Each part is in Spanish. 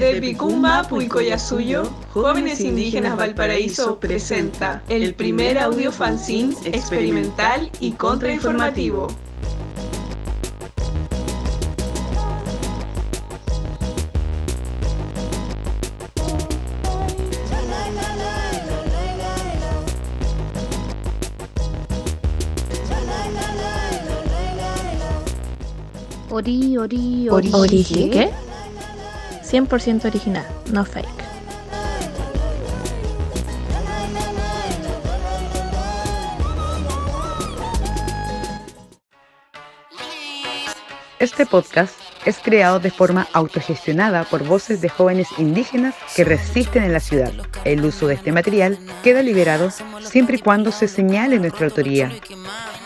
Desde Picumba, Puicoyasuyo, Jóvenes Indígenas Valparaíso presenta el primer audio fanzine experimental y contrainformativo. Ori, ori, ori. ¿Ori qué? 100% original, no fake. Este podcast es creado de forma autogestionada por voces de jóvenes indígenas que resisten en la ciudad. El uso de este material queda liberado siempre y cuando se señale nuestra autoría.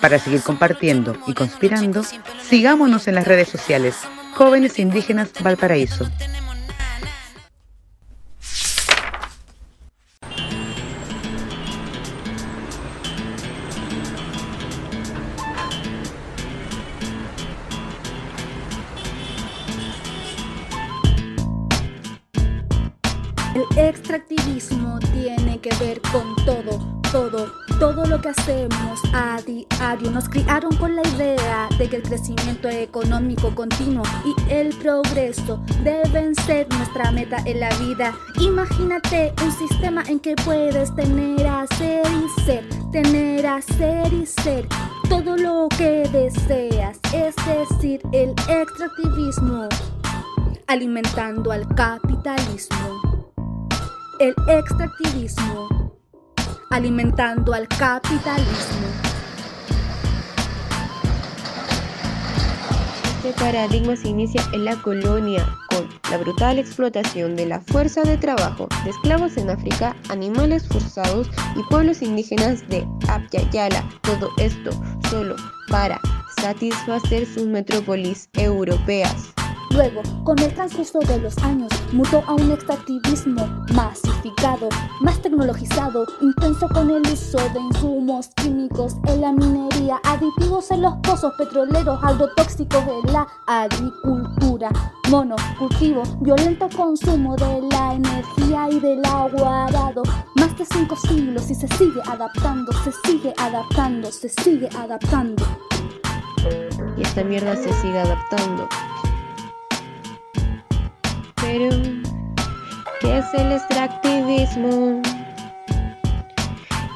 Para seguir compartiendo y conspirando, sigámonos en las redes sociales Jóvenes Indígenas Valparaíso. Extractivismo tiene que ver con todo, todo, todo lo que hacemos a diario. Nos criaron con la idea de que el crecimiento económico continuo y el progreso deben ser nuestra meta en la vida. Imagínate un sistema en que puedes tener, hacer y ser, tener, hacer y ser todo lo que deseas, es decir, el extractivismo alimentando al capitalismo el extractivismo, alimentando al capitalismo. Este paradigma se inicia en la colonia con la brutal explotación de la fuerza de trabajo de esclavos en África, animales forzados y pueblos indígenas de Yala. Todo esto solo para satisfacer sus metrópolis europeas. Luego, con el transcurso de los años, mutó a un extractivismo masificado, más tecnologizado, intenso con el uso de insumos químicos en la minería, aditivos en los pozos petroleros, agrotóxicos en la agricultura, monocultivo, violento consumo de la energía y del agua arado. Más de cinco siglos y se sigue adaptando, se sigue adaptando, se sigue adaptando. Y esta mierda se sigue adaptando. Pero, ¿qué es el extractivismo?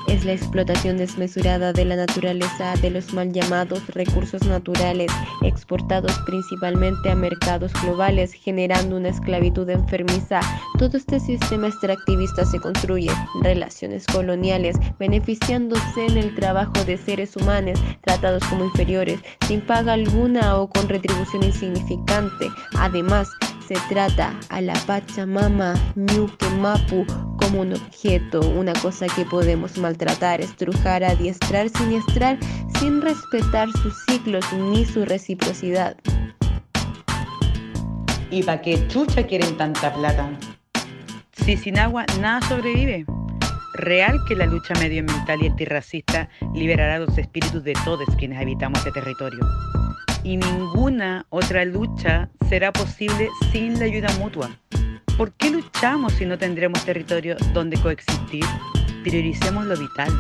Es la explotación desmesurada de la naturaleza de los mal llamados recursos naturales, exportados principalmente a mercados globales, generando una esclavitud enfermiza. Todo este sistema extractivista se construye en relaciones coloniales, beneficiándose en el trabajo de seres humanos tratados como inferiores, sin paga alguna o con retribución insignificante. Además, se trata a la Pachamama Ñuque Mapu como un objeto, una cosa que podemos maltratar, estrujar, adiestrar, siniestrar, sin respetar sus ciclos ni su reciprocidad. ¿Y para qué chucha quieren tanta plata? Si sin agua nada sobrevive. Real que la lucha medioambiental y antirracista liberará los espíritus de todos quienes habitamos este territorio y ninguna otra lucha será posible sin la ayuda mutua. ¿Por qué luchamos si no tendremos territorio donde coexistir? Prioricemos lo vital.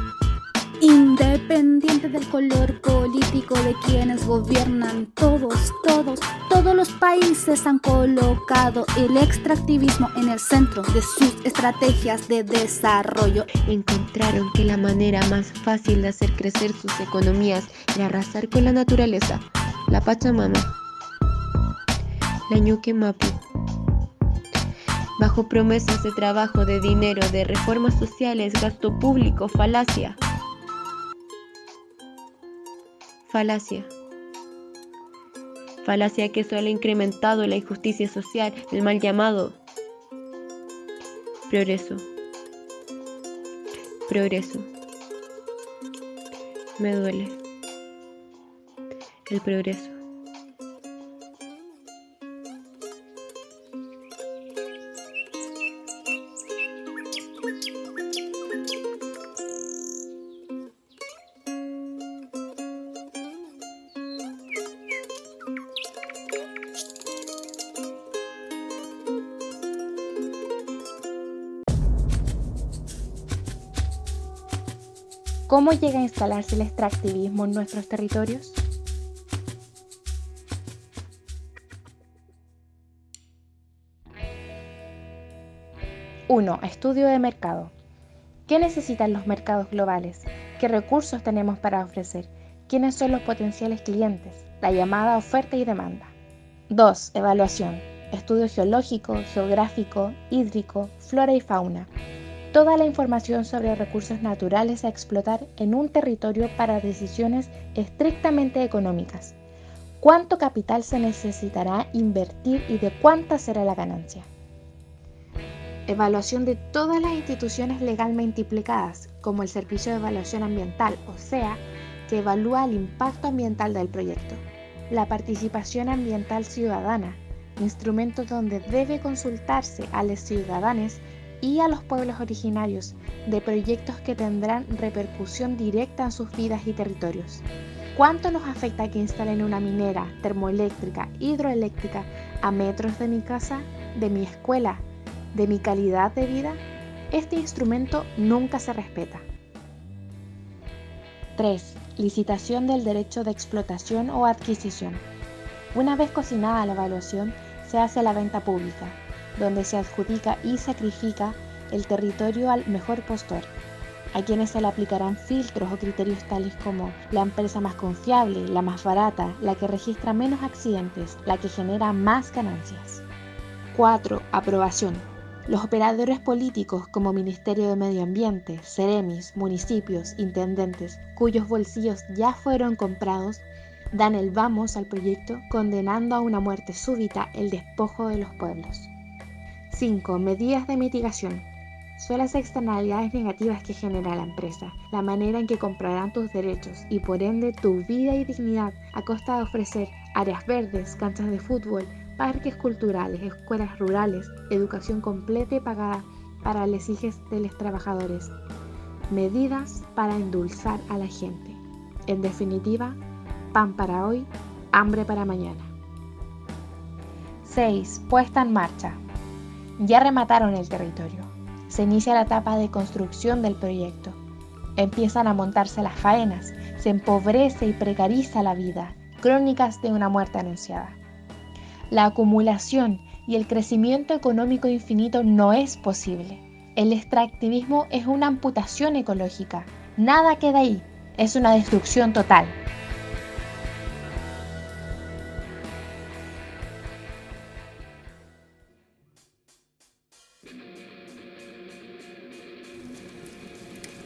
Independiente del color político de quienes gobiernan, todos, todos, todos los países han colocado el extractivismo en el centro de sus estrategias de desarrollo. Encontraron que la manera más fácil de hacer crecer sus economías era arrasar con la naturaleza, la Pachamama, la Ñuque Mapu. Bajo promesas de trabajo, de dinero, de reformas sociales, gasto público, falacia. Falacia. Falacia que solo ha incrementado la injusticia social, el mal llamado progreso. Progreso. Me duele. El progreso. ¿Cómo llega a instalarse el extractivismo en nuestros territorios? Uno, Estudio de mercado. ¿Qué necesitan los mercados globales? ¿Qué recursos tenemos para ofrecer? ¿Quiénes son los potenciales clientes? La llamada oferta y demanda. 2. Evaluación. Estudio geológico, geográfico, hídrico, flora y fauna toda la información sobre recursos naturales a explotar en un territorio para decisiones estrictamente económicas. ¿Cuánto capital se necesitará invertir y de cuánta será la ganancia? Evaluación de todas las instituciones legalmente implicadas, como el Servicio de Evaluación Ambiental, o sea, que evalúa el impacto ambiental del proyecto. La participación ambiental ciudadana, instrumento donde debe consultarse a los ciudadanos y a los pueblos originarios de proyectos que tendrán repercusión directa en sus vidas y territorios. ¿Cuánto nos afecta que instalen una minera termoeléctrica, hidroeléctrica a metros de mi casa, de mi escuela, de mi calidad de vida? Este instrumento nunca se respeta. 3. Licitación del derecho de explotación o adquisición. Una vez cocinada la evaluación, se hace la venta pública, donde se adjudica y sacrifica el territorio al mejor postor, a quienes se le aplicarán filtros o criterios tales como la empresa más confiable, la más barata, la que registra menos accidentes, la que genera más ganancias. 4. Aprobación. Los operadores políticos como Ministerio de Medio Ambiente, Ceremis, municipios, intendentes, cuyos bolsillos ya fueron comprados, dan el vamos al proyecto condenando a una muerte súbita el despojo de los pueblos. 5. Medidas de mitigación. Son las externalidades negativas que genera la empresa, la manera en que comprarán tus derechos y por ende tu vida y dignidad a costa de ofrecer áreas verdes, canchas de fútbol, parques culturales, escuelas rurales, educación completa y pagada para los hijos de los trabajadores. Medidas para endulzar a la gente. En definitiva, pan para hoy, hambre para mañana. 6. Puesta en marcha. Ya remataron el territorio. Se inicia la etapa de construcción del proyecto. Empiezan a montarse las faenas, se empobrece y precariza la vida, crónicas de una muerte anunciada. La acumulación y el crecimiento económico infinito no es posible. El extractivismo es una amputación ecológica. Nada queda ahí. Es una destrucción total.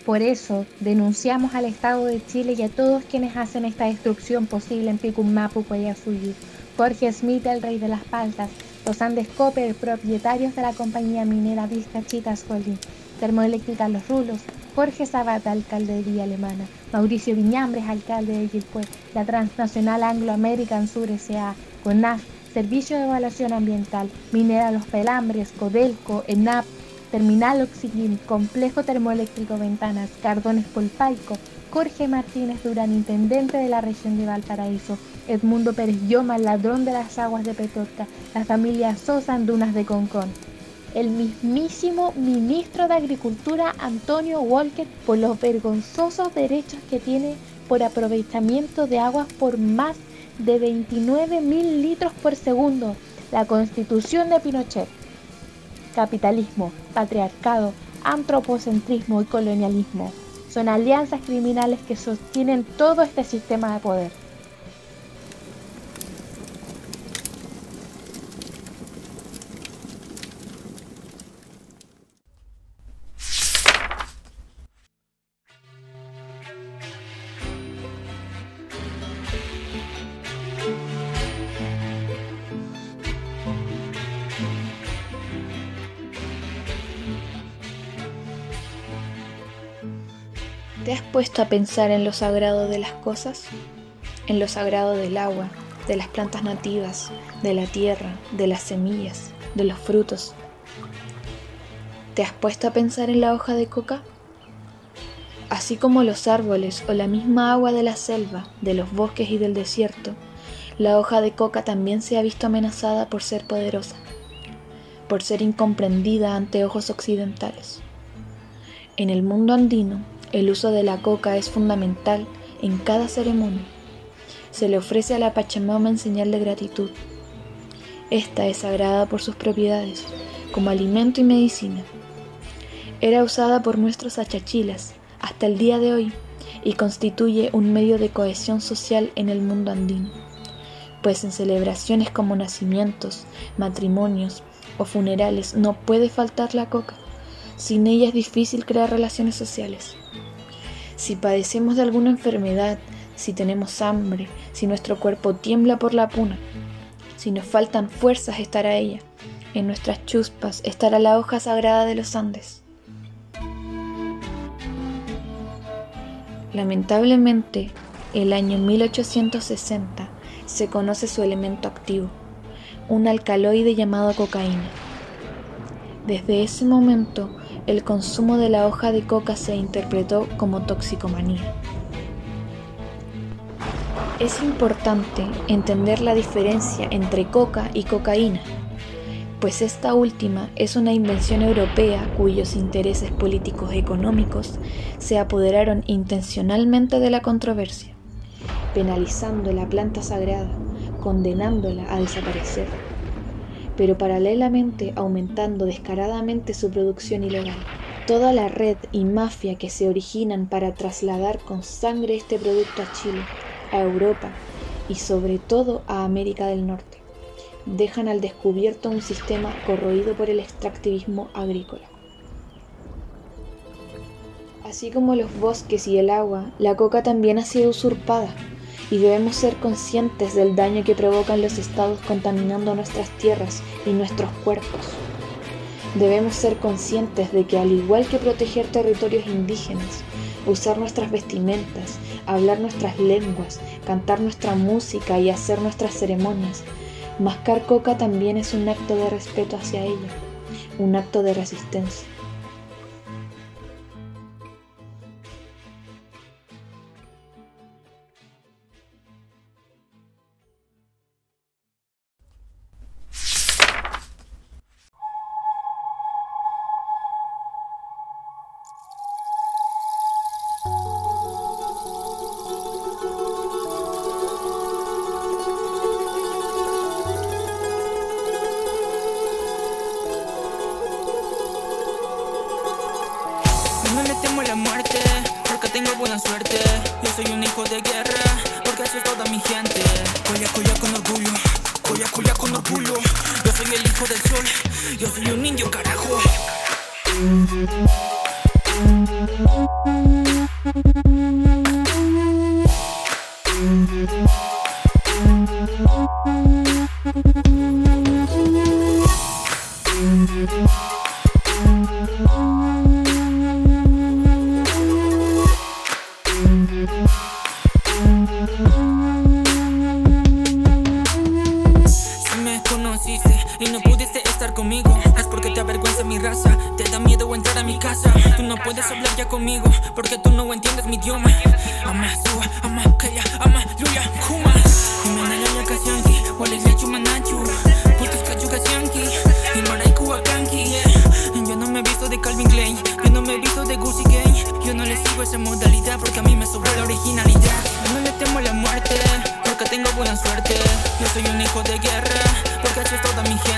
Por eso denunciamos al Estado de Chile y a todos quienes hacen esta destrucción posible en Picummapu, Guayasuyu. Jorge Smith, el rey de las paltas, los Andes Copper, propietarios de la compañía minera Vizcachitas Holding, Termoeléctrica Los Rulos, Jorge Sabata, alcalde de Villa Alemana, Mauricio Viñambres, alcalde de Gilpue, la transnacional Anglo American Sur S.A., CONAF, Servicio de Evaluación Ambiental, Minera Los Pelambres, Codelco, ENAP, Terminal Oxygen, Complejo Termoeléctrico Ventanas, Cardones Polpaico, Jorge Martínez Durán, intendente de la región de Valparaíso, Edmundo Pérez Yoma, ladrón de las aguas de Petorca, la familia Sosa Andunas de Concón, el mismísimo ministro de Agricultura Antonio Walker por los vergonzosos derechos que tiene por aprovechamiento de aguas por más de 29 mil litros por segundo, la constitución de Pinochet capitalismo, patriarcado, antropocentrismo y colonialismo. Son alianzas criminales que sostienen todo este sistema de poder. Puesto a pensar en lo sagrado de las cosas? En lo sagrado del agua, de las plantas nativas, de la tierra, de las semillas, de los frutos. ¿Te has puesto a pensar en la hoja de coca? Así como los árboles o la misma agua de la selva, de los bosques y del desierto, la hoja de coca también se ha visto amenazada por ser poderosa, por ser incomprendida ante ojos occidentales. En el mundo andino, El uso de la coca es fundamental en cada ceremonia. Se le ofrece a la Pachamama en señal de gratitud. Esta es sagrada por sus propiedades, como alimento y medicina. Era usada por nuestros achachilas hasta el día de hoy y constituye un medio de cohesión social en el mundo andino, pues en celebraciones como nacimientos, matrimonios o funerales no puede faltar la coca. Sin ella es difícil crear relaciones sociales. Si padecemos de alguna enfermedad, si tenemos hambre, si nuestro cuerpo tiembla por la puna, si nos faltan fuerzas estará ella. En nuestras chuspas estará la hoja sagrada de los Andes. Lamentablemente, el año 1860 se conoce su elemento activo, un alcaloide llamado cocaína. Desde ese momento, el consumo de la hoja de coca se interpretó como toxicomanía. Es importante entender la diferencia entre coca y cocaína, pues esta última es una invención europea cuyos intereses políticos económicos se apoderaron intencionalmente de la controversia, penalizando la planta sagrada, condenándola a desaparecer, pero paralelamente aumentando descaradamente su producción ilegal. Toda la red y mafia que se originan para trasladar con sangre este producto a Chile a Europa y sobre todo a América del Norte. Dejan al descubierto un sistema corroído por el extractivismo agrícola. Así como los bosques y el agua, la coca también ha sido usurpada y debemos ser conscientes del daño que provocan los estados contaminando nuestras tierras y nuestros cuerpos. Debemos ser conscientes de que al igual que proteger territorios indígenas, usar nuestras vestimentas, hablar nuestras lenguas, cantar nuestra música y hacer nuestras ceremonias. Mascar coca también es un acto de respeto hacia ella, un acto de resistencia. de guerra, porque haces toda mi gente.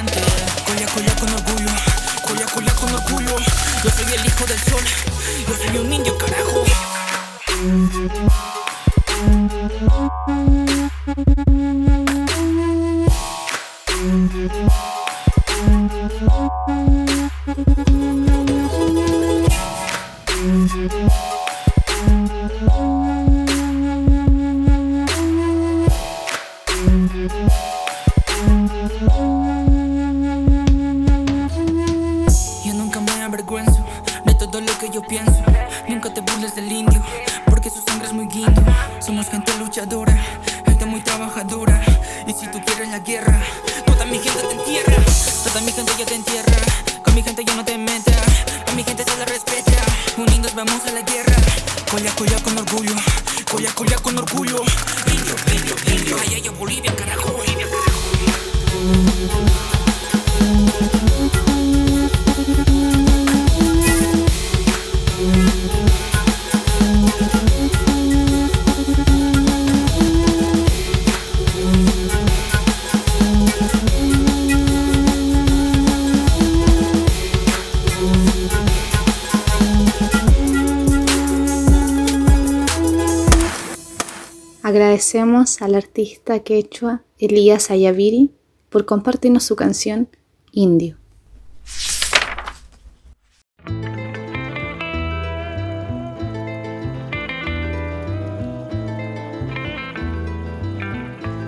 Agradecemos al artista quechua Elías Ayaviri por compartirnos su canción Indio.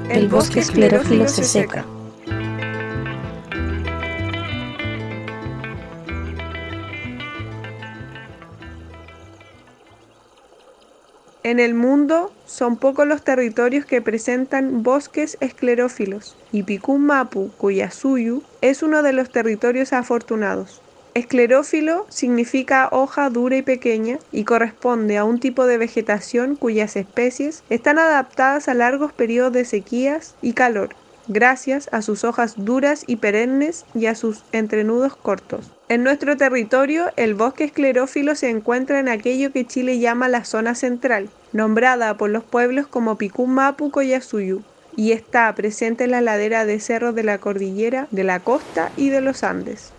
El bosque esclerófilo se seca. En el mundo son pocos los territorios que presentan bosques esclerófilos y Picún Mapu, Cuyasuyu, es uno de los territorios afortunados. Esclerófilo significa hoja dura y pequeña y corresponde a un tipo de vegetación cuyas especies están adaptadas a largos periodos de sequías y calor, gracias a sus hojas duras y perennes y a sus entrenudos cortos. En nuestro territorio, el bosque esclerófilo se encuentra en aquello que Chile llama la zona central, nombrada por los pueblos como Picún Mapu Coyasuyu, y está presente en la ladera de cerros de la cordillera, de la costa y de los Andes.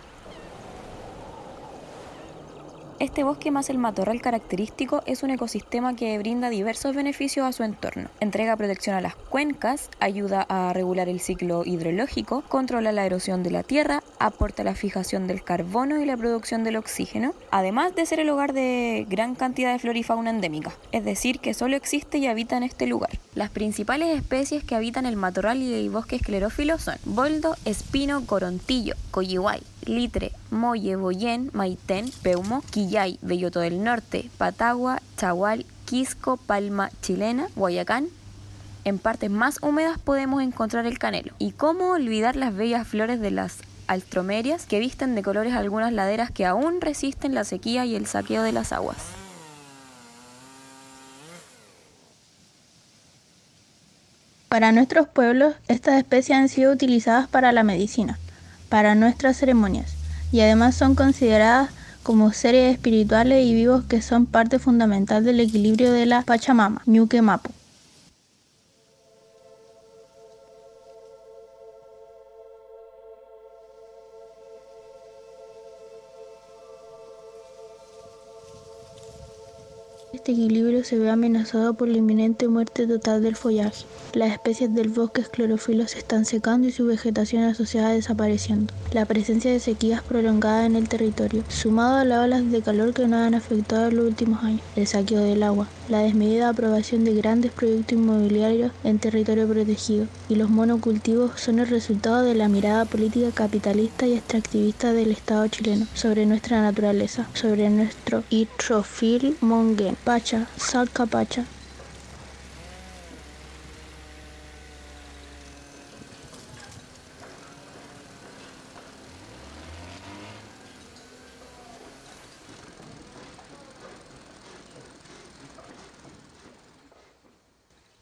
Este bosque más el matorral característico es un ecosistema que brinda diversos beneficios a su entorno. Entrega protección a las cuencas, ayuda a regular el ciclo hidrológico, controla la erosión de la tierra, aporta la fijación del carbono y la producción del oxígeno, además de ser el hogar de gran cantidad de flora y fauna endémica, es decir, que solo existe y habita en este lugar. Las principales especies que habitan el matorral y el bosque esclerófilo son boldo, espino, corontillo, coyihuay, litre, molle, boyén, maitén, peumo, quillay, belloto del norte, patagua, chagual, quisco, palma chilena, guayacán. En partes más húmedas podemos encontrar el canelo. ¿Y cómo olvidar las bellas flores de las alstromerias que visten de colores algunas laderas que aún resisten la sequía y el saqueo de las aguas? Para nuestros pueblos, estas especies han sido utilizadas para la medicina para nuestras ceremonias y además son consideradas como seres espirituales y vivos que son parte fundamental del equilibrio de la Pachamama, Ñuque Mapu. Este equilibrio se ve amenazado por la inminente muerte total del follaje. Las especies del bosque esclerófilo se están secando y su vegetación asociada desapareciendo. La presencia de sequías prolongadas en el territorio, sumado a las olas de calor que nos han afectado en los últimos años, el saqueo del agua, la desmedida aprobación de grandes proyectos inmobiliarios en territorio protegido y los monocultivos son el resultado de la mirada política capitalista y extractivista del Estado chileno sobre nuestra naturaleza, sobre nuestro Itrofil mongen, Pacha, Salca Pacha.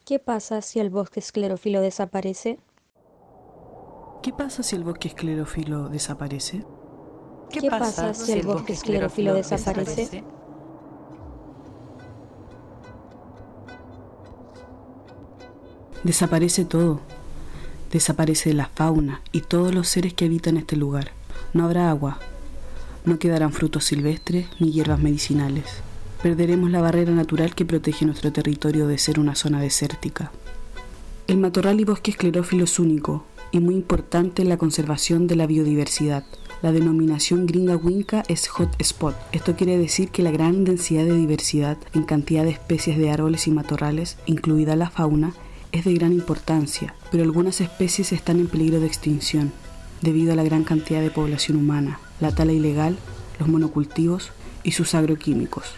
¿Qué pasa si el bosque esclerófilo desaparece? ¿Qué pasa si el bosque esclerófilo desaparece? ¿Qué, pasa si el bosque esclerófilo desaparece? Desaparece todo. Desaparece la fauna y todos los seres que habitan este lugar. No habrá agua. No quedarán frutos silvestres ni hierbas medicinales. Perderemos la barrera natural que protege nuestro territorio de ser una zona desértica. El matorral y bosque esclerófilo es único y muy importante en la conservación de la biodiversidad. La denominación gringa winca es hot spot. Esto quiere decir que la gran densidad de diversidad en cantidad de especies de árboles y matorrales, incluida la fauna, es de gran importancia, pero algunas especies están en peligro de extinción debido a la gran cantidad de población humana, la tala ilegal, los monocultivos y sus agroquímicos.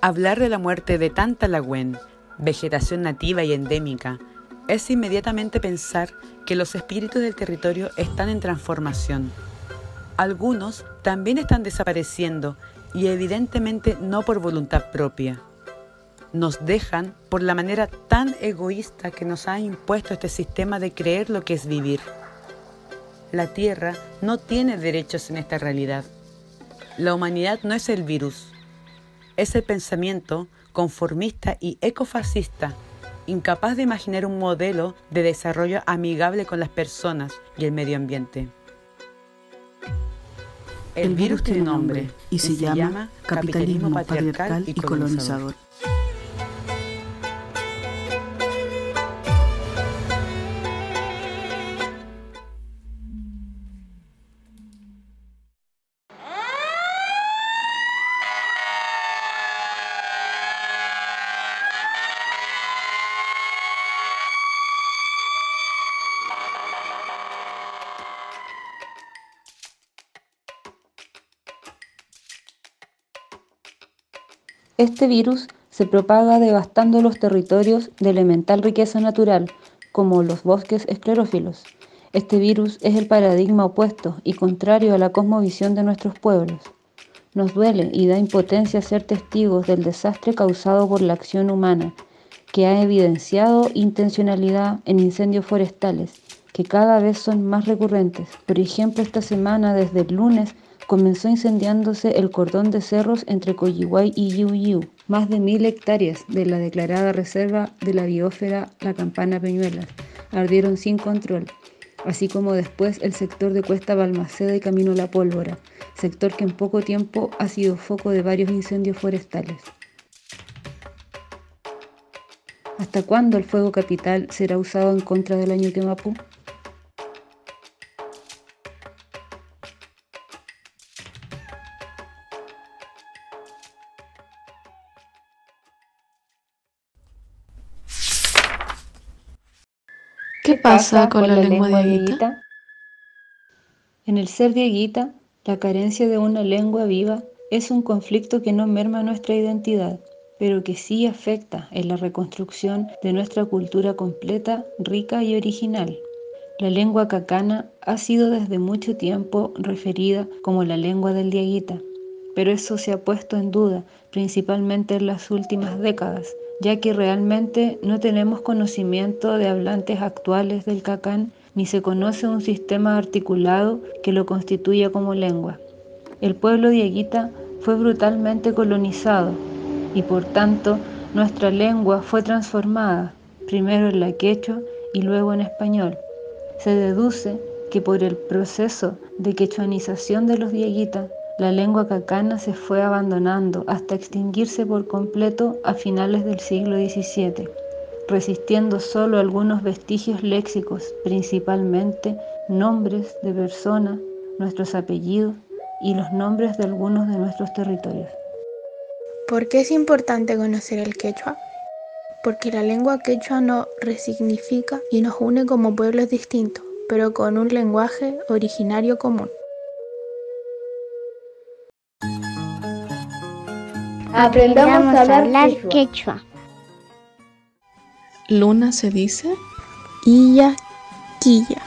Hablar de la muerte de tanta lagüen, vegetación nativa y endémica, es inmediatamente pensar que los espíritus del territorio están en transformación. Algunos también están desapareciendo y evidentemente no por voluntad propia nos dejan por la manera tan egoísta que nos ha impuesto este sistema de creer lo que es vivir. La Tierra no tiene derechos en esta realidad. La humanidad no es el virus, es el pensamiento conformista y ecofascista, incapaz de imaginar un modelo de desarrollo amigable con las personas y el medio ambiente. El, virus tiene nombre y se, llama capitalismo patriarcal y colonizador. Este virus se propaga devastando los territorios de elemental riqueza natural, como los bosques esclerófilos. Este virus es el paradigma opuesto y contrario a la cosmovisión de nuestros pueblos. Nos duele y da impotencia ser testigos del desastre causado por la acción humana, que ha evidenciado intencionalidad en incendios forestales, que cada vez son más recurrentes. Por ejemplo, esta semana, desde el lunes, comenzó incendiándose el cordón de cerros entre Coyihuay y Yiu más de mil hectáreas de la declarada reserva de la biósfera La Campana Peñuelas ardieron sin control, así como después el sector de Cuesta Balmaceda y Camino La Pólvora, sector que en poco tiempo ha sido foco de varios incendios forestales. ¿Hasta cuándo el fuego capital será usado en contra del año Quemapú? Pasa con la lengua dieguita? En el ser dieguita, la carencia de una lengua viva es un conflicto que no merma nuestra identidad, pero que sí afecta en la reconstrucción de nuestra cultura completa, rica y original. La lengua cacana ha sido desde mucho tiempo referida como la lengua del dieguita, pero eso se ha puesto en duda, principalmente en las últimas décadas, ya que realmente no tenemos conocimiento de hablantes actuales del cacán ni se conoce un sistema articulado que lo constituya como lengua. El pueblo dieguita fue brutalmente colonizado y por tanto nuestra lengua fue transformada, primero en la quechua y luego en español. Se deduce que por el proceso de quechuanización de los dieguitas la lengua cacana se fue abandonando hasta extinguirse por completo a finales del siglo XVII, resistiendo solo algunos vestigios léxicos, principalmente nombres de personas, nuestros apellidos y los nombres de algunos de nuestros territorios. ¿Por qué es importante conocer el quechua? Porque la lengua quechua nos resignifica y nos une como pueblos distintos, pero con un lenguaje originario común. Aprendamos a hablar quechua. Luna se dice Illa Quilla.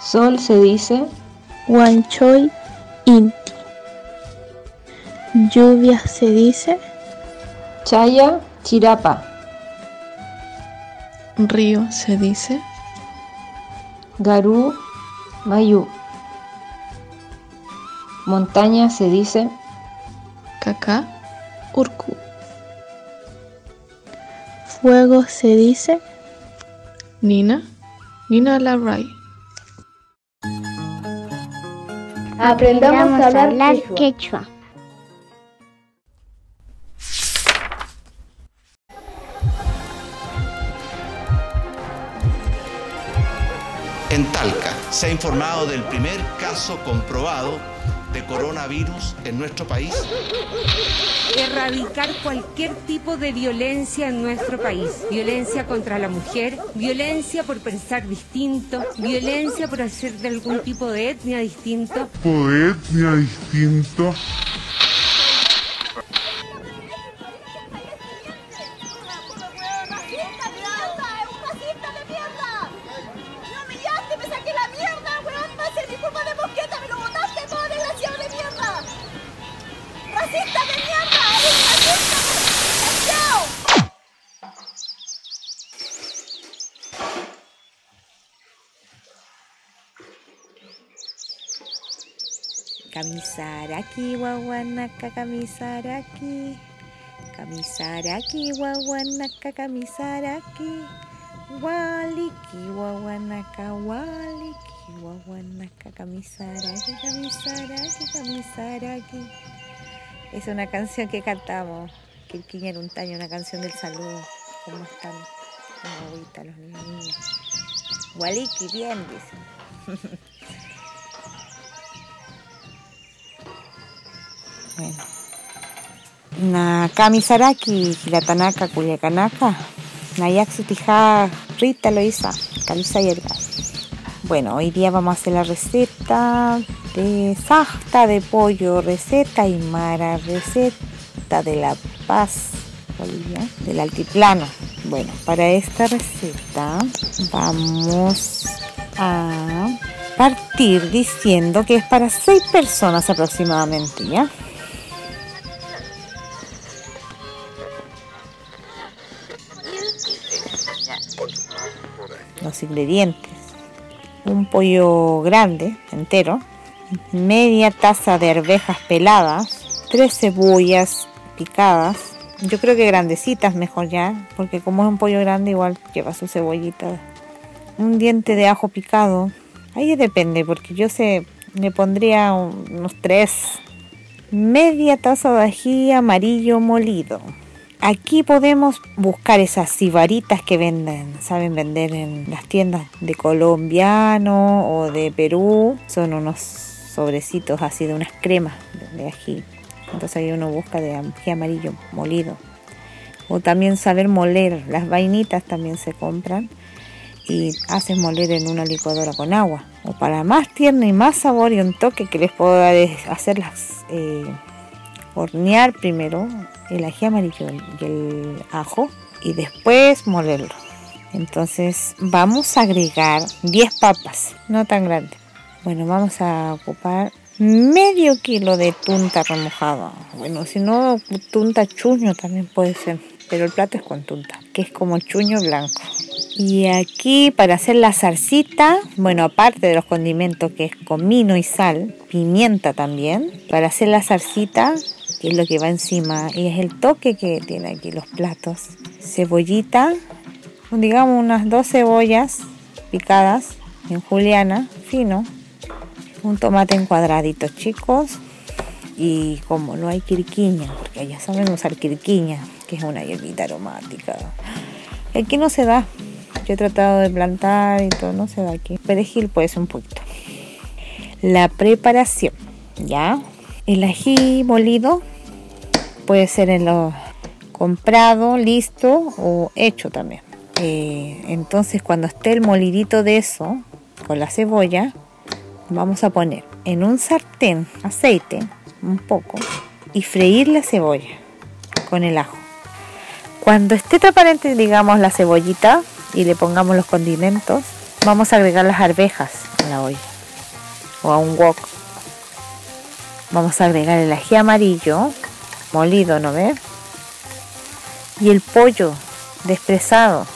Sol se dice Huanchoy Inti. Lluvia se dice Chaya Chirapa. Río se dice Garú Mayú. Montaña se dice Cacá Urku. Fuego se dice Nina Nina Larray. Aprendamos a hablar quechua. En informado del primer caso comprobado de coronavirus en nuestro país. Erradicar cualquier tipo de violencia en nuestro país. Violencia contra la mujer, violencia por pensar distinto, violencia por hacer de algún tipo de etnia distinto. de etnia distinto. Kamisaraki wawanaka kamisaraki. Kamisaraki wawanaka kamisaraki. Waliki wawanaka waliki wawanaka kamisaraki kamisaraki kamisaraki. Es una canción que cantamos Quirquiña en un taño, una canción del saludo. ¿Cómo están? Como agüita los niños Waliki, bien, dicen Bueno. Na kamisaraki hilatanaka kuyakanaka. Nayaxu tija Rita Loisa, Camisa Bueno, hoy día vamos a hacer la receta de sajta de pollo, receta y mara, receta de la Paz, Bolivia, del altiplano. Bueno, para esta receta vamos a partir diciendo que es para seis personas aproximadamente, ¿ya? Los ingredientes. Un pollo grande, entero. Media taza de arvejas peladas. Tres cebollas picadas. Yo creo que grandecitas mejor ya, porque como es un pollo grande igual lleva su cebollita. Un diente de ajo picado. Ahí depende, porque yo sé, le pondría unos tres. Media taza de ají amarillo molido. Aquí podemos buscar esas cibaritas que venden, saben vender en las tiendas de colombiano o de Perú. Son unos sobrecitos así de unas cremas de ají. Entonces ahí uno busca de ají amarillo molido. O también saber moler, las vainitas también se compran y haces moler en una licuadora con agua. O para más tierno y más sabor y un toque que les puedo dar es hacerlas eh, hornear primero el ají amarillo y el ajo y después molerlo. Entonces vamos a agregar 10 papas, no tan grandes. Bueno, vamos a ocupar medio kilo de tunta remojada. Bueno, si no, tunta chuño también puede ser, pero el plato es con tunta, que es como chuño blanco. Y aquí para hacer la zarcita, bueno, aparte de los condimentos que es comino y sal, pimienta también, para hacer la zarcita, que es lo que va encima, y es el toque que tiene aquí los platos. Cebollita, digamos unas dos cebollas picadas en juliana, fino, un tomate en cuadraditos chicos, y como no hay quirquiña, porque allá saben usar quirquiña, que es una hierbita aromática. Aquí no se da, yo he tratado de plantar y todo, no se da aquí. Perejil puede ser un poquito. La preparación, ¿ya? El ají molido puede ser en lo comprado, listo o hecho también. Eh, entonces cuando esté el molidito de eso, con la cebolla, vamos a poner en un sartén aceite, un poco, y freír la cebolla con el ajo. Cuando esté transparente, digamos, la cebollita, y le pongamos los condimentos, vamos a agregar las arvejas a la olla o a un wok. Vamos a agregar el ají amarillo molido, ¿no ves? Y el pollo desprezado.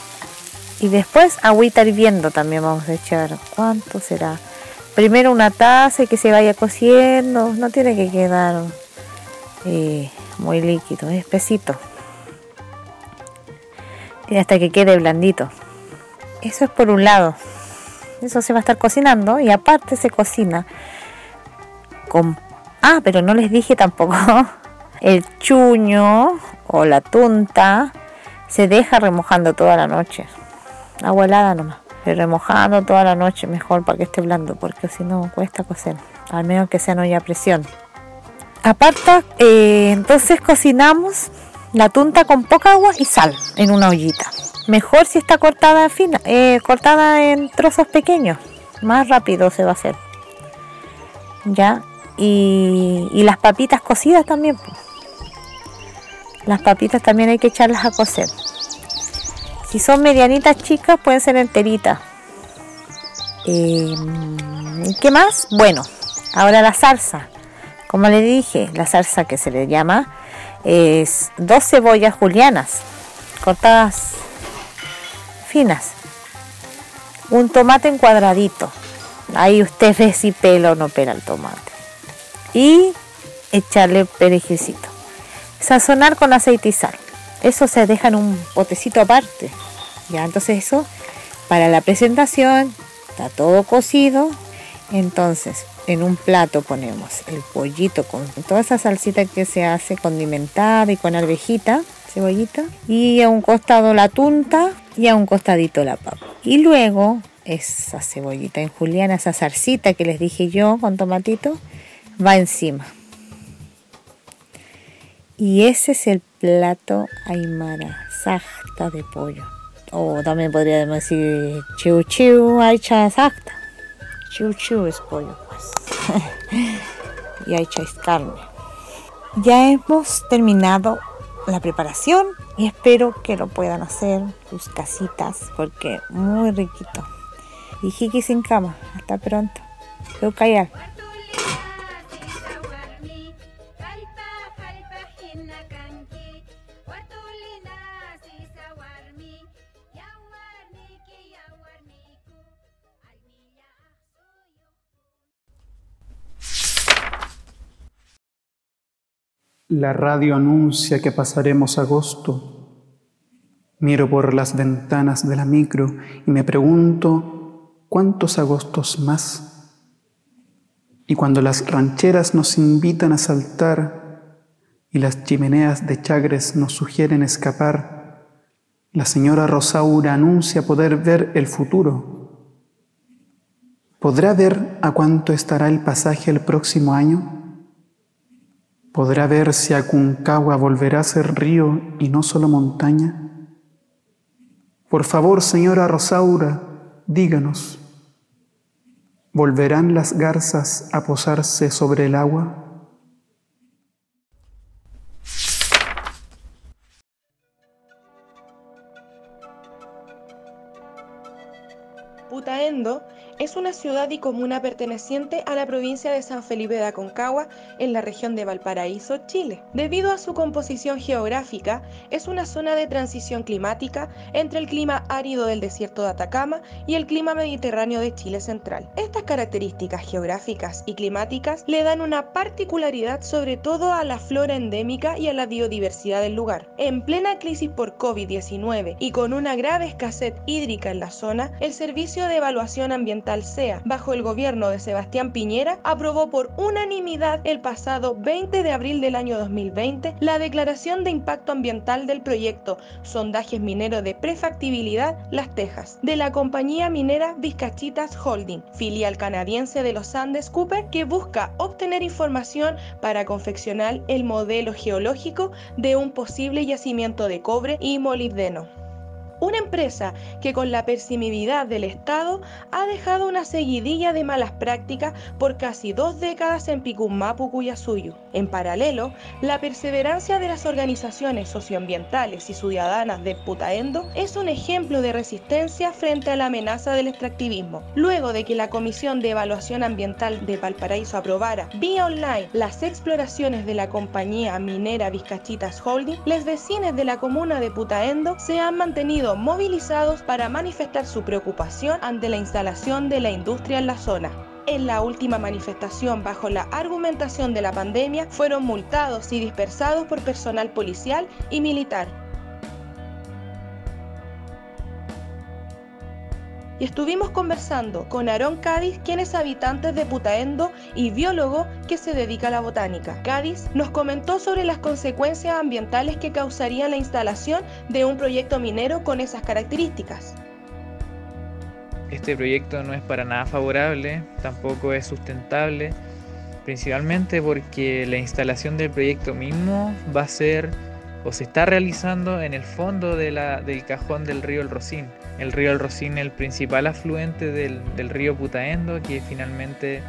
Y después agüita hirviendo también vamos a echar. ¿Cuánto será? Primero una taza y que se vaya cociendo. No tiene que quedar eh, muy líquido, es espesito. Y hasta que quede blandito. Eso es por un lado. Eso se va a estar cocinando y aparte se cocina con... Ah, pero no les dije tampoco. El chuño o la tunta se deja remojando toda la noche. Agua helada nomás. Remojando toda la noche mejor para que esté blando porque si no cuesta cocer. Al menos que sea no haya presión. Aparte, eh, entonces cocinamos la tunta con poca agua y sal en una ollita. Mejor si está cortada fina, eh, cortada en trozos pequeños. Más rápido se va a hacer. Ya. Y, las papitas cocidas también. Las papitas también hay que echarlas a cocer. Si son medianitas chicas, pueden ser enteritas. Eh, ¿Qué más? Bueno, ahora la salsa. Como le dije, la salsa que se le llama es dos cebollas julianas cortadas finas. Un tomate en cuadradito. Ahí usted ve si pela o no pela el tomate. Y echarle perejilcito. Sazonar con aceite y sal. Eso se deja en un potecito aparte. Ya, entonces eso para la presentación está todo cocido. Entonces, en un plato ponemos el pollito con toda esa salsita que se hace condimentada y con arvejita, cebollita, y a un costado la tunta y a un costadito la papa. Y luego esa cebollita en juliana, esa salsita que les dije yo con tomatito, va encima. Y ese es el plato aymara, sajta de pollo. O también podríamos decir chiu chiu aicha sajta. Chiu chiu es pollo, pues. y aicha es carne. ya hemos terminado la preparación y espero que lo puedan hacer sus casitas porque muy riquito. Y Jiki sin cama. Hasta pronto. Voy callar. La radio anuncia que pasaremos agosto. Miro por las ventanas de la micro y me pregunto cuántos agostos más. Y cuando las rancheras nos invitan a saltar y las chimeneas de Chagres nos sugieren escapar, la señora Rosaura anuncia poder ver el futuro. ¿Podrá ver a cuánto estará el pasaje el próximo año? ¿Podrá ver si Aconcagua volverá a ser río y no solo montaña? Por favor, señora Rosaura, díganos, ¿volverán las garzas a posarse sobre el agua? Putaendo es una ciudad y comuna perteneciente a la provincia de San Felipe de Aconcagua, en la región de Valparaíso, Chile. Debido a su composición geográfica, es una zona de transición climática entre el clima árido del desierto de Atacama y el clima mediterráneo de Chile central. Estas características geográficas y climáticas le dan una particularidad sobre todo a la flora endémica y a la biodiversidad del lugar. En plena crisis por COVID-19 y con una grave escasez hídrica en la zona, el Servicio de Evaluación Ambiental Bajo el gobierno de Sebastián Piñera, aprobó por unanimidad el pasado 20 de abril del año 2020 la declaración de impacto ambiental del proyecto Sondajes Mineros de Prefactibilidad Las Tejas, de la compañía minera Vizcachitas Holding, filial canadiense de los Andes Cooper, que busca obtener información para confeccionar el modelo geológico de un posible yacimiento de cobre y molibdeno. Una empresa que con la persimidad del Estado ha dejado una seguidilla de malas prácticas por casi dos décadas en Picummapu, Cuyasuyo. En paralelo, la perseverancia de las organizaciones socioambientales y ciudadanas de Putaendo es un ejemplo de resistencia frente a la amenaza del extractivismo. Luego de que la Comisión de Evaluación Ambiental de Valparaíso aprobara vía online las exploraciones de la compañía minera Vizcachitas Holding, los vecinos de la comuna de Putaendo se han mantenido movilizados para manifestar su preocupación ante la instalación de la industria en la zona. En la última manifestación bajo la argumentación de la pandemia fueron multados y dispersados por personal policial y militar. Y estuvimos conversando con Aarón Cádiz, quien es habitante de Putaendo y biólogo que se dedica a la botánica. Cádiz nos comentó sobre las consecuencias ambientales que causaría la instalación de un proyecto minero con esas características. Este proyecto no es para nada favorable, tampoco es sustentable, principalmente porque la instalación del proyecto mismo va a ser o se está realizando en el fondo de del cajón del río El Rocín. El río El Rocín el principal afluente del, del río Putaendo, que finalmente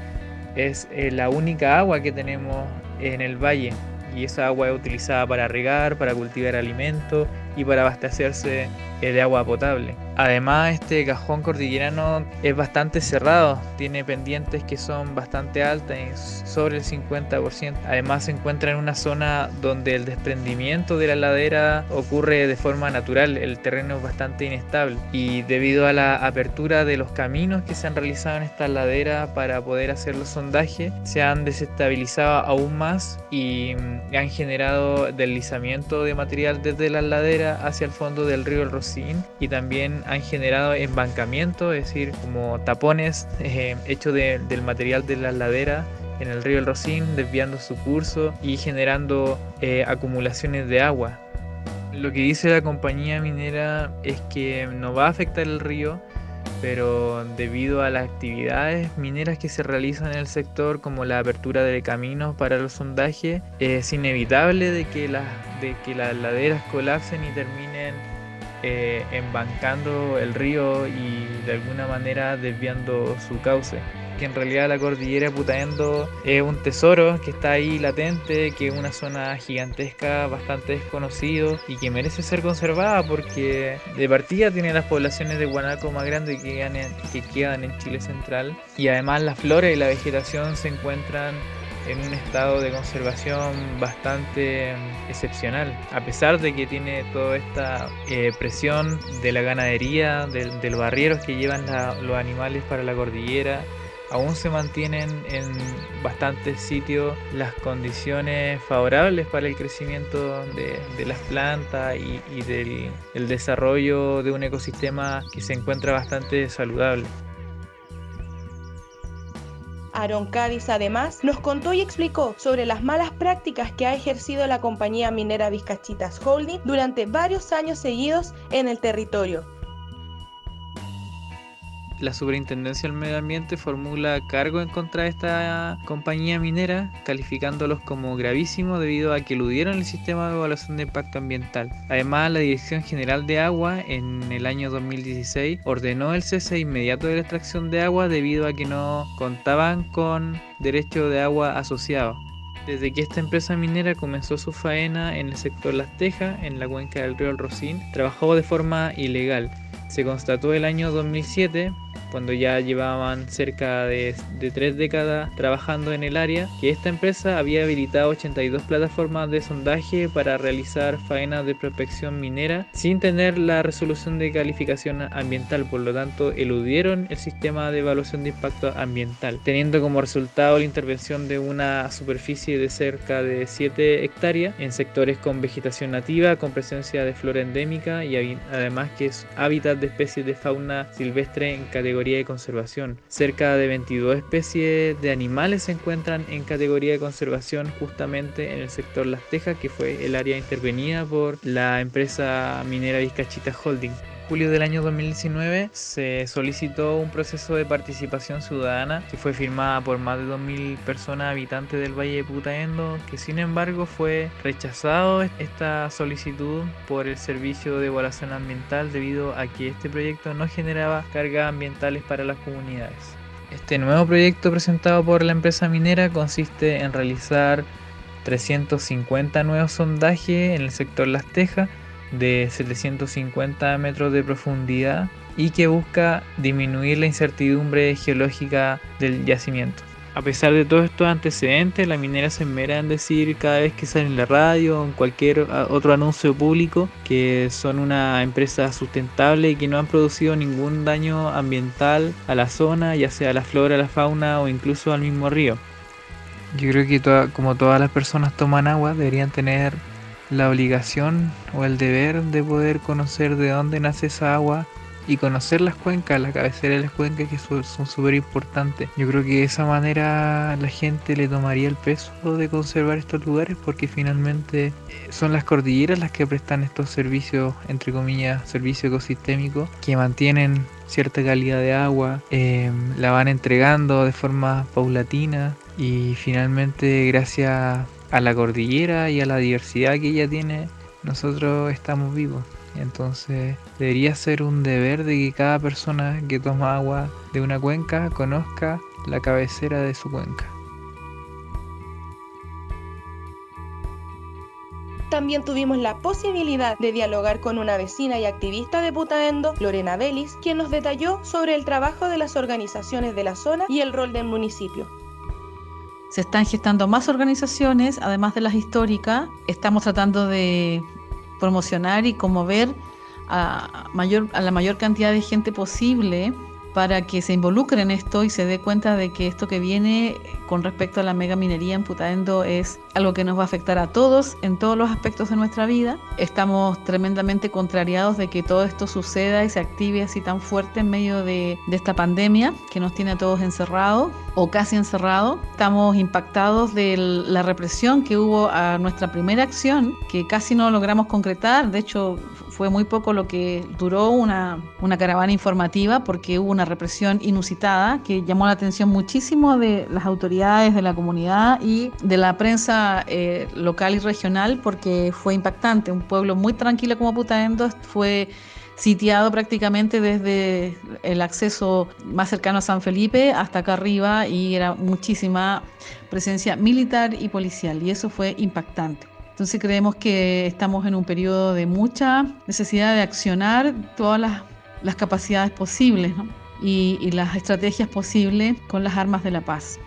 es eh, la única agua que tenemos en el valle. Y esa agua es utilizada para regar, para cultivar alimentos y para abastecerse eh, de agua potable. Además, este cajón cordillerano es bastante cerrado, tiene pendientes que son bastante altas, sobre el 50%. Además, se encuentra en una zona donde el desprendimiento de la ladera ocurre de forma natural, el terreno es bastante inestable y debido a la apertura de los caminos que se han realizado en esta ladera para poder hacer los sondajes, se han desestabilizado aún más y mm, han generado deslizamiento de material desde la ladera hacia el fondo del río El Rocín y también han generado embancamiento, es decir, como tapones eh, hechos del material de la ladera en el río El Rocín, desviando su curso y generando eh, acumulaciones de agua. Lo que dice la compañía minera es que no va a afectar el río, pero debido a las actividades mineras que se realizan en el sector, como la apertura de caminos para los sondajes, es inevitable de que, las, de que las laderas colapsen y terminen embancando el río y de alguna manera desviando su cauce, porque en realidad la cordillera de Putaendo es un tesoro que está ahí latente, que es una zona gigantesca, bastante desconocido y que merece ser conservada porque de partida tiene las poblaciones de guanaco más grandes que quedan en, que quedan en Chile central. Y además la flora y la vegetación se encuentran en un estado de conservación bastante mm, excepcional, a pesar de que tiene toda esta eh, presión de la ganadería, de, los barrieros que llevan los animales para la cordillera, aún se mantienen en bastantes sitios las condiciones favorables para el crecimiento de, las plantas y, del el desarrollo de un ecosistema que se encuentra bastante saludable. Aaron Cádiz además nos contó y explicó sobre las malas prácticas que ha ejercido la compañía minera Vizcachitas Holding durante varios años seguidos en el territorio la Superintendencia del Medio Ambiente formula cargo en contra de esta compañía minera, calificándolos como gravísimos debido a que eludieron el sistema de evaluación de impacto ambiental. Además, la Dirección General de Agua en el año 2016 ordenó el cese inmediato de la extracción de agua debido a que no contaban con derecho de agua asociado. Desde que esta empresa minera comenzó su faena en el sector Las Tejas, en la cuenca del río El Rocín, trabajó de forma ilegal. Se constató el año 2007 cuando ya llevaban cerca de, tres décadas trabajando en el área, que esta empresa había habilitado 82 plataformas de sondaje para realizar faenas de prospección minera sin tener la resolución de calificación ambiental, por lo tanto eludieron el sistema de evaluación de impacto ambiental, teniendo como resultado la intervención de una superficie de cerca de 7 hectáreas en sectores con vegetación nativa, con presencia de flora endémica y además que es hábitat de especies de fauna silvestre en categoría de conservación. Cerca de 22 especies de animales se encuentran en categoría de conservación justamente en el sector Las Tejas, que fue el área intervenida por la empresa minera Vizcachita Holding julio del año 2019 se solicitó un proceso de participación ciudadana que fue firmada por más de 2.000 personas habitantes del Valle de Putaendo, que sin embargo fue rechazado esta solicitud por el Servicio de Evaluación Ambiental debido a que este proyecto no generaba cargas ambientales para las comunidades. Este nuevo proyecto presentado por la empresa minera consiste en realizar 350 nuevos sondajes en el sector Las Tejas de 750 metros de profundidad y que busca disminuir la incertidumbre geológica del yacimiento. A pesar de todos estos antecedentes, la minera se enmera en decir cada vez que sale en la radio o en cualquier otro anuncio público que son una empresa sustentable y que no han producido ningún daño ambiental a la zona, ya sea a la flora, a la fauna o incluso al mismo río. Yo creo que como todas las personas toman agua, deberían tener la obligación o el deber de poder conocer de dónde nace esa agua y conocer las cuencas, la cabecera de las cuencas que son súper importantes. Yo creo que de esa manera la gente le tomaría el peso de conservar estos lugares porque finalmente eh, son las cordilleras las que prestan estos servicios, entre comillas, servicios ecosistémicos que mantienen cierta calidad de agua, em, la van entregando de forma paulatina y finalmente gracias a la cordillera y a la diversidad que ella tiene, nosotros estamos vivos. Entonces debería ser un deber de que cada persona que toma agua de una cuenca conozca la cabecera de su cuenca. También tuvimos la posibilidad de dialogar con una vecina y activista de Putaendo, Lorena Vélez, quien nos detalló sobre el trabajo de las organizaciones de la zona y el rol del municipio. Se están gestando más organizaciones, además de las históricas. Estamos tratando de promocionar y conmover a, mayor, a la mayor cantidad de gente posible para que se involucre en esto y se dé cuenta de que esto que viene con respecto a la mega minería en Putaendo es algo que nos va a afectar a todos en todos los aspectos de nuestra vida. Estamos tremendamente contrariados de que todo esto suceda y se active así tan fuerte en medio de, de esta pandemia que nos tiene a todos encerrados o casi encerrados. Estamos impactados de la represión que hubo a nuestra primera acción, que casi no logramos concretar. De hecho, fue muy poco lo que duró una, una caravana informativa porque hubo una represión inusitada que llamó la atención muchísimo de las autoridades, de la comunidad y de la prensa eh, local y regional porque fue impactante. Un pueblo muy tranquilo como Putaendo fue sitiado prácticamente desde el acceso más cercano a San Felipe hasta acá arriba y era muchísima presencia militar y policial y eso fue impactante. Entonces creemos que estamos en un periodo de mucha necesidad de accionar todas las, capacidades posibles y, y las estrategias posibles con las armas de la paz.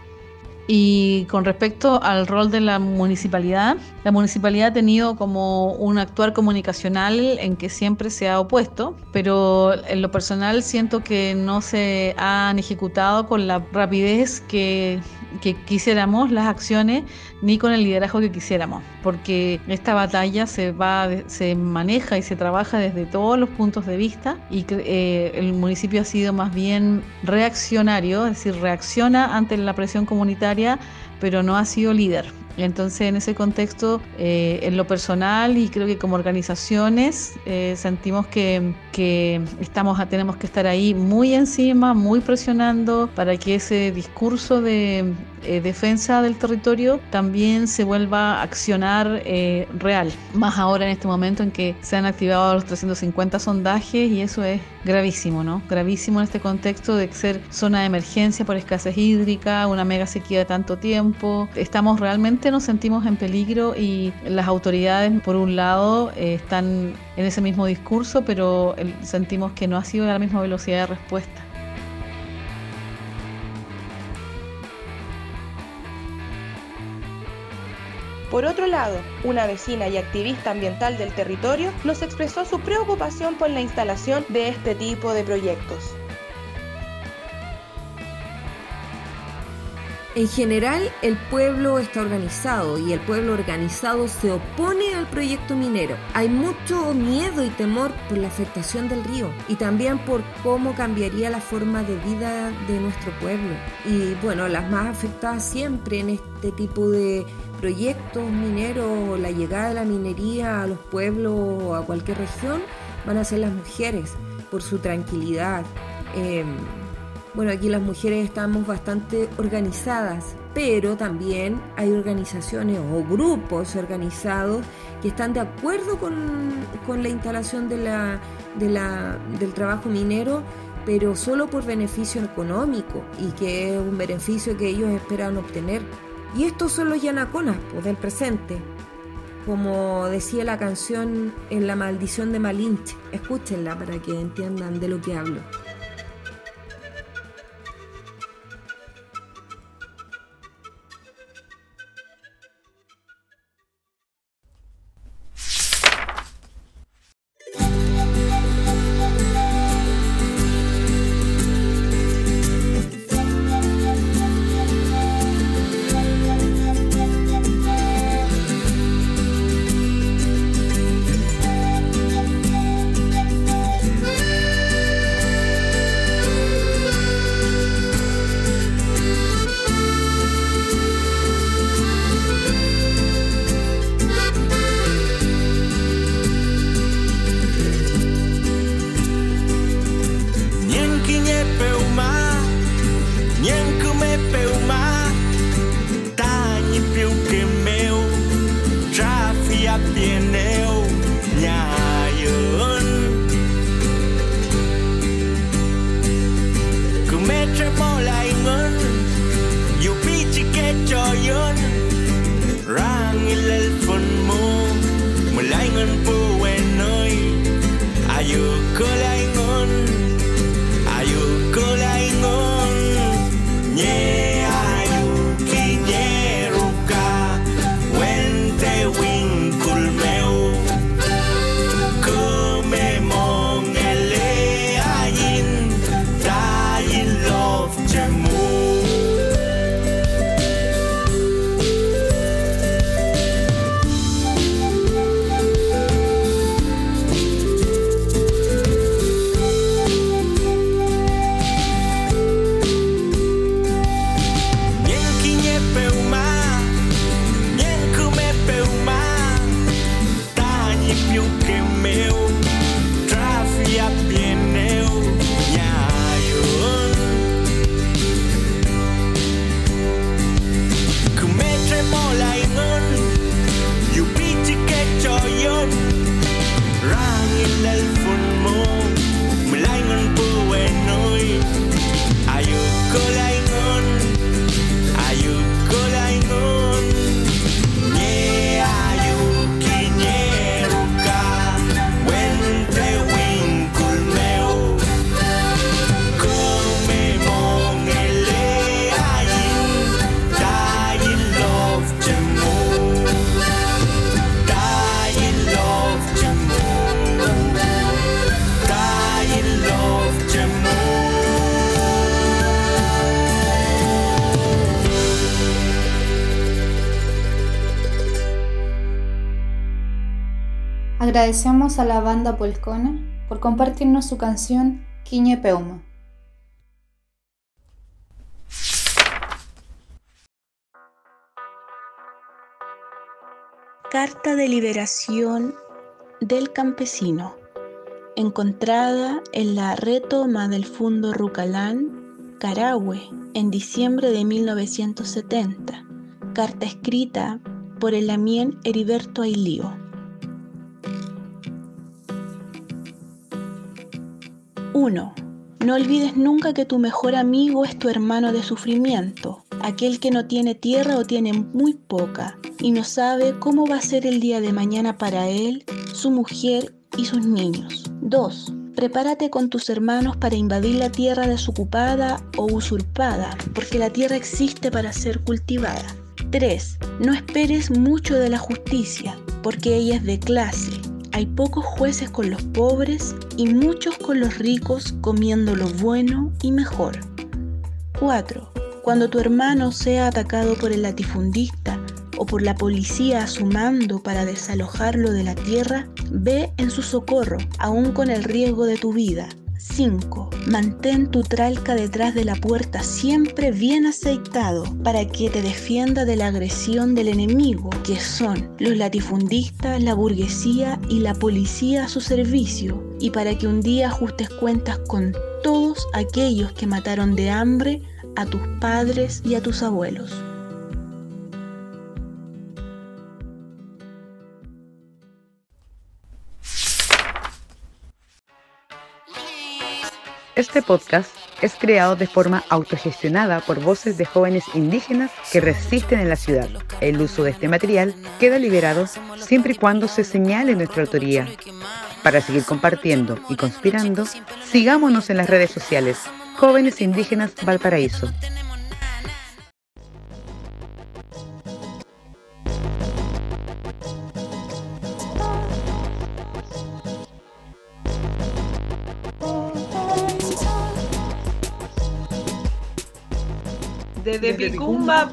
Y con respecto al rol de la municipalidad, la municipalidad ha tenido como un actuar comunicacional en que siempre se ha opuesto, pero en lo personal siento que no se han ejecutado con la rapidez que que quisiéramos las acciones ni con el liderazgo que quisiéramos, porque esta batalla se va, se maneja y se trabaja desde todos los puntos de vista y eh, el municipio ha sido más bien reaccionario, es decir, reacciona ante la presión comunitaria, pero no ha sido líder. Entonces, en ese contexto, eh, en lo personal y creo que como organizaciones, eh, sentimos que, que estamos, tenemos que estar ahí muy encima, muy presionando para que ese discurso de eh, defensa del territorio también se vuelva a accionar real. Más ahora en este momento en que se han activado los 350 sondajes y eso es gravísimo, ¿no? Gravísimo en este contexto de ser zona de emergencia por escasez hídrica, una mega sequía de tanto tiempo. Estamos realmente nos sentimos en peligro y las autoridades, por un lado, eh, están en ese mismo discurso, pero sentimos que no ha sido la misma velocidad de respuesta. Por otro lado, una vecina y activista ambiental del territorio nos expresó su preocupación por la instalación de este tipo de proyectos. En general, el pueblo está organizado y el pueblo organizado se opone al proyecto minero. Hay mucho miedo y temor por la afectación del río y también por cómo cambiaría la forma de vida de nuestro pueblo. Y bueno, las más afectadas siempre en este tipo de proyectos mineros, la llegada de la minería a los pueblos o a cualquier región, van a ser las mujeres por su tranquilidad. Em, bueno, aquí las mujeres estamos bastante organizadas, pero también hay organizaciones o grupos organizados que están de acuerdo con, la instalación de la, del trabajo minero, pero solo por beneficio económico y que es un beneficio que ellos esperan obtener. Y estos son los yanaconas pues, del presente, como decía la canción en La maldición de Malinche. Escúchenla para que entiendan de lo que hablo. Agradecemos a la banda Polcona por compartirnos su canción Quiñe Peuma. Carta de liberación del campesino, encontrada en la retoma del Fundo Rucalán, Carahue, en diciembre de 1970. Carta escrita por el amien Heriberto Ailío. Uno. No olvides nunca que tu mejor amigo es tu hermano de sufrimiento, aquel que no tiene tierra o tiene muy poca y no sabe cómo va a ser el día de mañana para él, su mujer y sus niños. 2. Prepárate con tus hermanos para invadir la tierra desocupada o usurpada, porque la tierra existe para ser cultivada. 3. No esperes mucho de la justicia, porque ella es de clase. Hay pocos jueces con los pobres y muchos con los ricos comiendo lo bueno y mejor. 4. Cuando tu hermano sea atacado por el latifundista o por la policía a su mando para desalojarlo de la tierra, ve en su socorro, aún con el riesgo de tu vida. 5. Mantén tu tralca detrás de la puerta siempre bien aceitado para que te defienda de la agresión del enemigo, que son los latifundistas, la burguesía y la policía a su servicio, y para que un día ajustes cuentas con todos aquellos que mataron de hambre a tus padres y a tus abuelos. Este podcast es creado de forma autogestionada por voces de jóvenes indígenas que resisten en la ciudad. El uso de este material queda liberado siempre y cuando se señale nuestra autoría. Para seguir compartiendo y conspirando, sigámonos en las redes sociales Jóvenes Indígenas Valparaíso. Desde Picumba,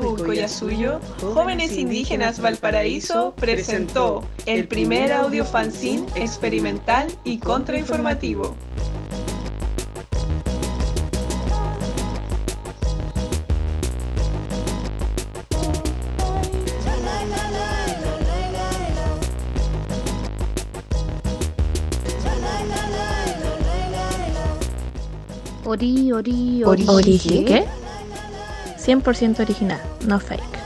Suyo, Jóvenes Indígenas Valparaíso presentó el primer audio fanzine experimental y contrainformativo. Ori, ori, ori. ¿Ori qué? 100% original, no fake.